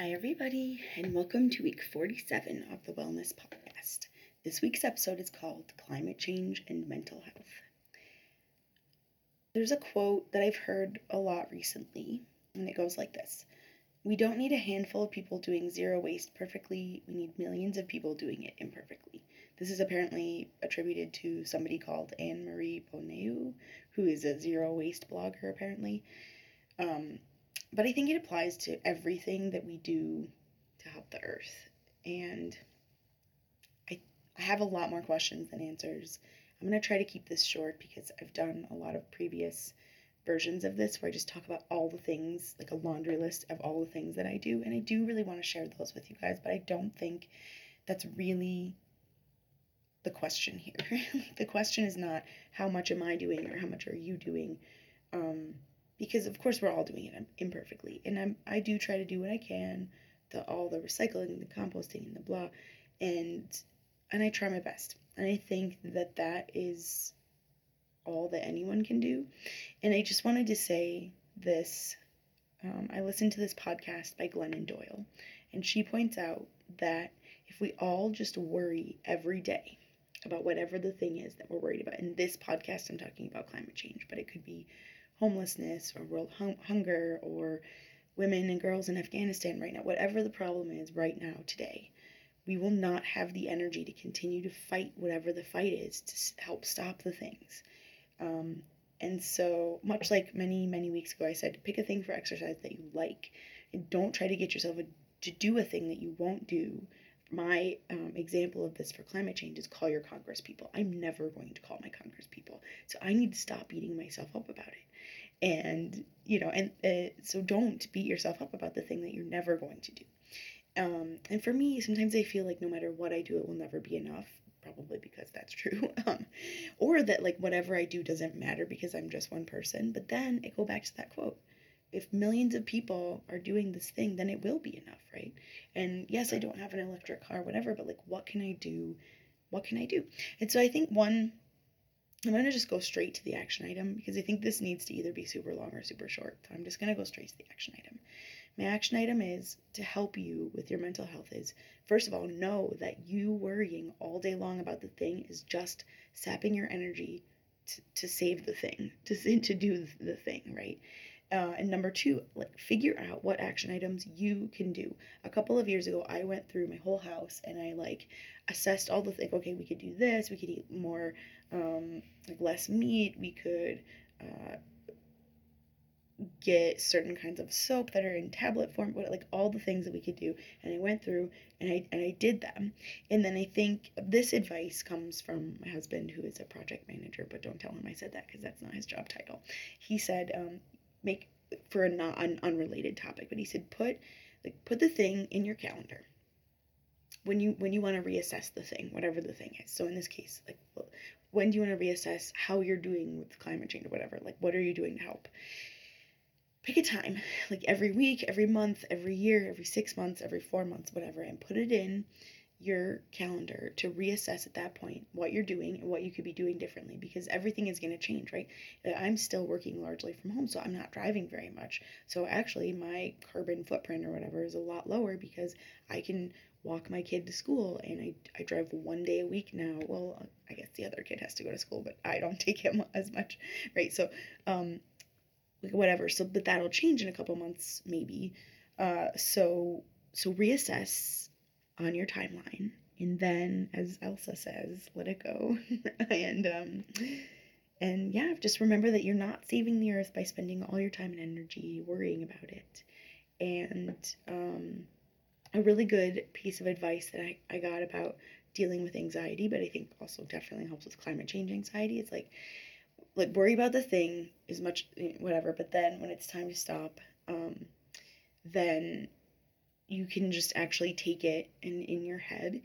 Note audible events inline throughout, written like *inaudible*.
Hi, everybody, and welcome to week 47 of the Wellness Podcast. This week's episode is called Climate Change and Mental Health. There's a quote that I've heard a lot recently, and it goes like this We don't need a handful of people doing zero waste perfectly, we need millions of people doing it imperfectly. This is apparently attributed to somebody called Anne Marie Bonneau, who is a zero waste blogger, apparently. Um, but I think it applies to everything that we do to help the earth. And I, I have a lot more questions than answers. I'm going to try to keep this short because I've done a lot of previous versions of this where I just talk about all the things, like a laundry list of all the things that I do. And I do really want to share those with you guys, but I don't think that's really the question here. *laughs* the question is not how much am I doing or how much are you doing. Um, because of course we're all doing it imperfectly. And I'm, i do try to do what i can the all the recycling the composting and the blah and and i try my best. And i think that that is all that anyone can do. And i just wanted to say this um, i listened to this podcast by glennon doyle and she points out that if we all just worry every day about whatever the thing is that we're worried about in this podcast i'm talking about climate change but it could be homelessness or world hum- hunger or women and girls in Afghanistan right now, whatever the problem is right now today, we will not have the energy to continue to fight whatever the fight is to help stop the things. Um, and so, much like many, many weeks ago, I said, pick a thing for exercise that you like. And don't try to get yourself a, to do a thing that you won't do. My um, example of this for climate change is call your Congress people. I'm never going to call my Congress people. So I need to stop beating myself up about it. And you know and uh, so don't beat yourself up about the thing that you're never going to do. Um, and for me sometimes i feel like no matter what i do it will never be enough probably because that's true. *laughs* Um, or that like whatever i do doesn't matter because i'm just one person. But then I go back to that quote if millions of people are doing this thing then it will be enough right and yes i don't have an electric car whatever but like what can i do what can i do and so i think one I'm going to just go straight to the action item because I think this needs to either be super long or super short. So I'm just going to go straight to the action item. My action item is to help you with your mental health is first of all, know that you worrying all day long about the thing is just sapping your energy to, to save the thing, *laughs* to, to do the thing, right? Uh, and number two, like figure out what action items you can do. A couple of years ago, I went through my whole house and I like assessed all the things. Okay, we could do this. We could eat more, um, like less meat. We could uh, get certain kinds of soap that are in tablet form. What like all the things that we could do. And I went through and I and I did them. And then I think this advice comes from my husband, who is a project manager. But don't tell him I said that because that's not his job title. He said. Um, make for a not an unrelated topic, but he said put like put the thing in your calendar when you when you want to reassess the thing, whatever the thing is. So in this case, like when do you want to reassess how you're doing with climate change or whatever? Like what are you doing to help? Pick a time, like every week, every month, every year, every six months, every four months, whatever, and put it in your calendar to reassess at that point what you're doing and what you could be doing differently because everything is going to change, right? I'm still working largely from home, so I'm not driving very much. So actually, my carbon footprint or whatever is a lot lower because I can walk my kid to school and I, I drive one day a week now. Well, I guess the other kid has to go to school, but I don't *laughs* take him as much, right? So, um, whatever. So, but that'll change in a couple months, maybe. Uh, so, so reassess on your timeline. And then, as Elsa says, let it go. *laughs* and um, and yeah, just remember that you're not saving the earth by spending all your time and energy worrying about it. And um, a really good piece of advice that I, I got about dealing with anxiety, but I think also definitely helps with climate change anxiety. It's like like worry about the thing as much whatever, but then when it's time to stop, um, then you can just actually take it and in your head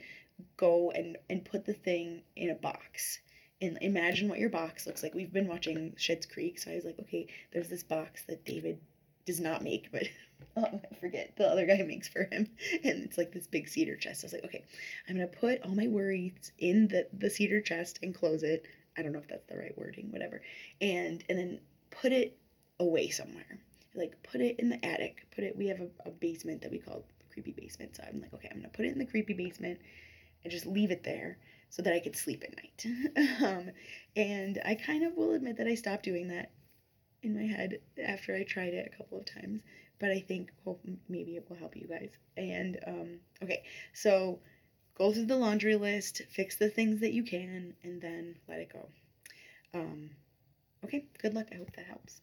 go and and put the thing in a box and imagine what your box looks like. We've been watching Schitt's Creek, so I was like, okay, there's this box that David does not make, but *laughs* oh, I forget the other guy *laughs* makes for him, and it's like this big cedar chest. I was like, okay, I'm gonna put all my worries in the the cedar chest and close it. I don't know if that's the right wording, whatever, and and then put it away somewhere. Like put it in the attic. Put it. We have a, a basement that we call creepy basement. So I'm like, okay, I'm gonna put it in the creepy basement and just leave it there so that I could sleep at night. *laughs* um, and I kind of will admit that I stopped doing that in my head after I tried it a couple of times. But I think well, maybe it will help you guys. And um, okay, so go through the laundry list, fix the things that you can, and then let it go. Um, okay, good luck. I hope that helps.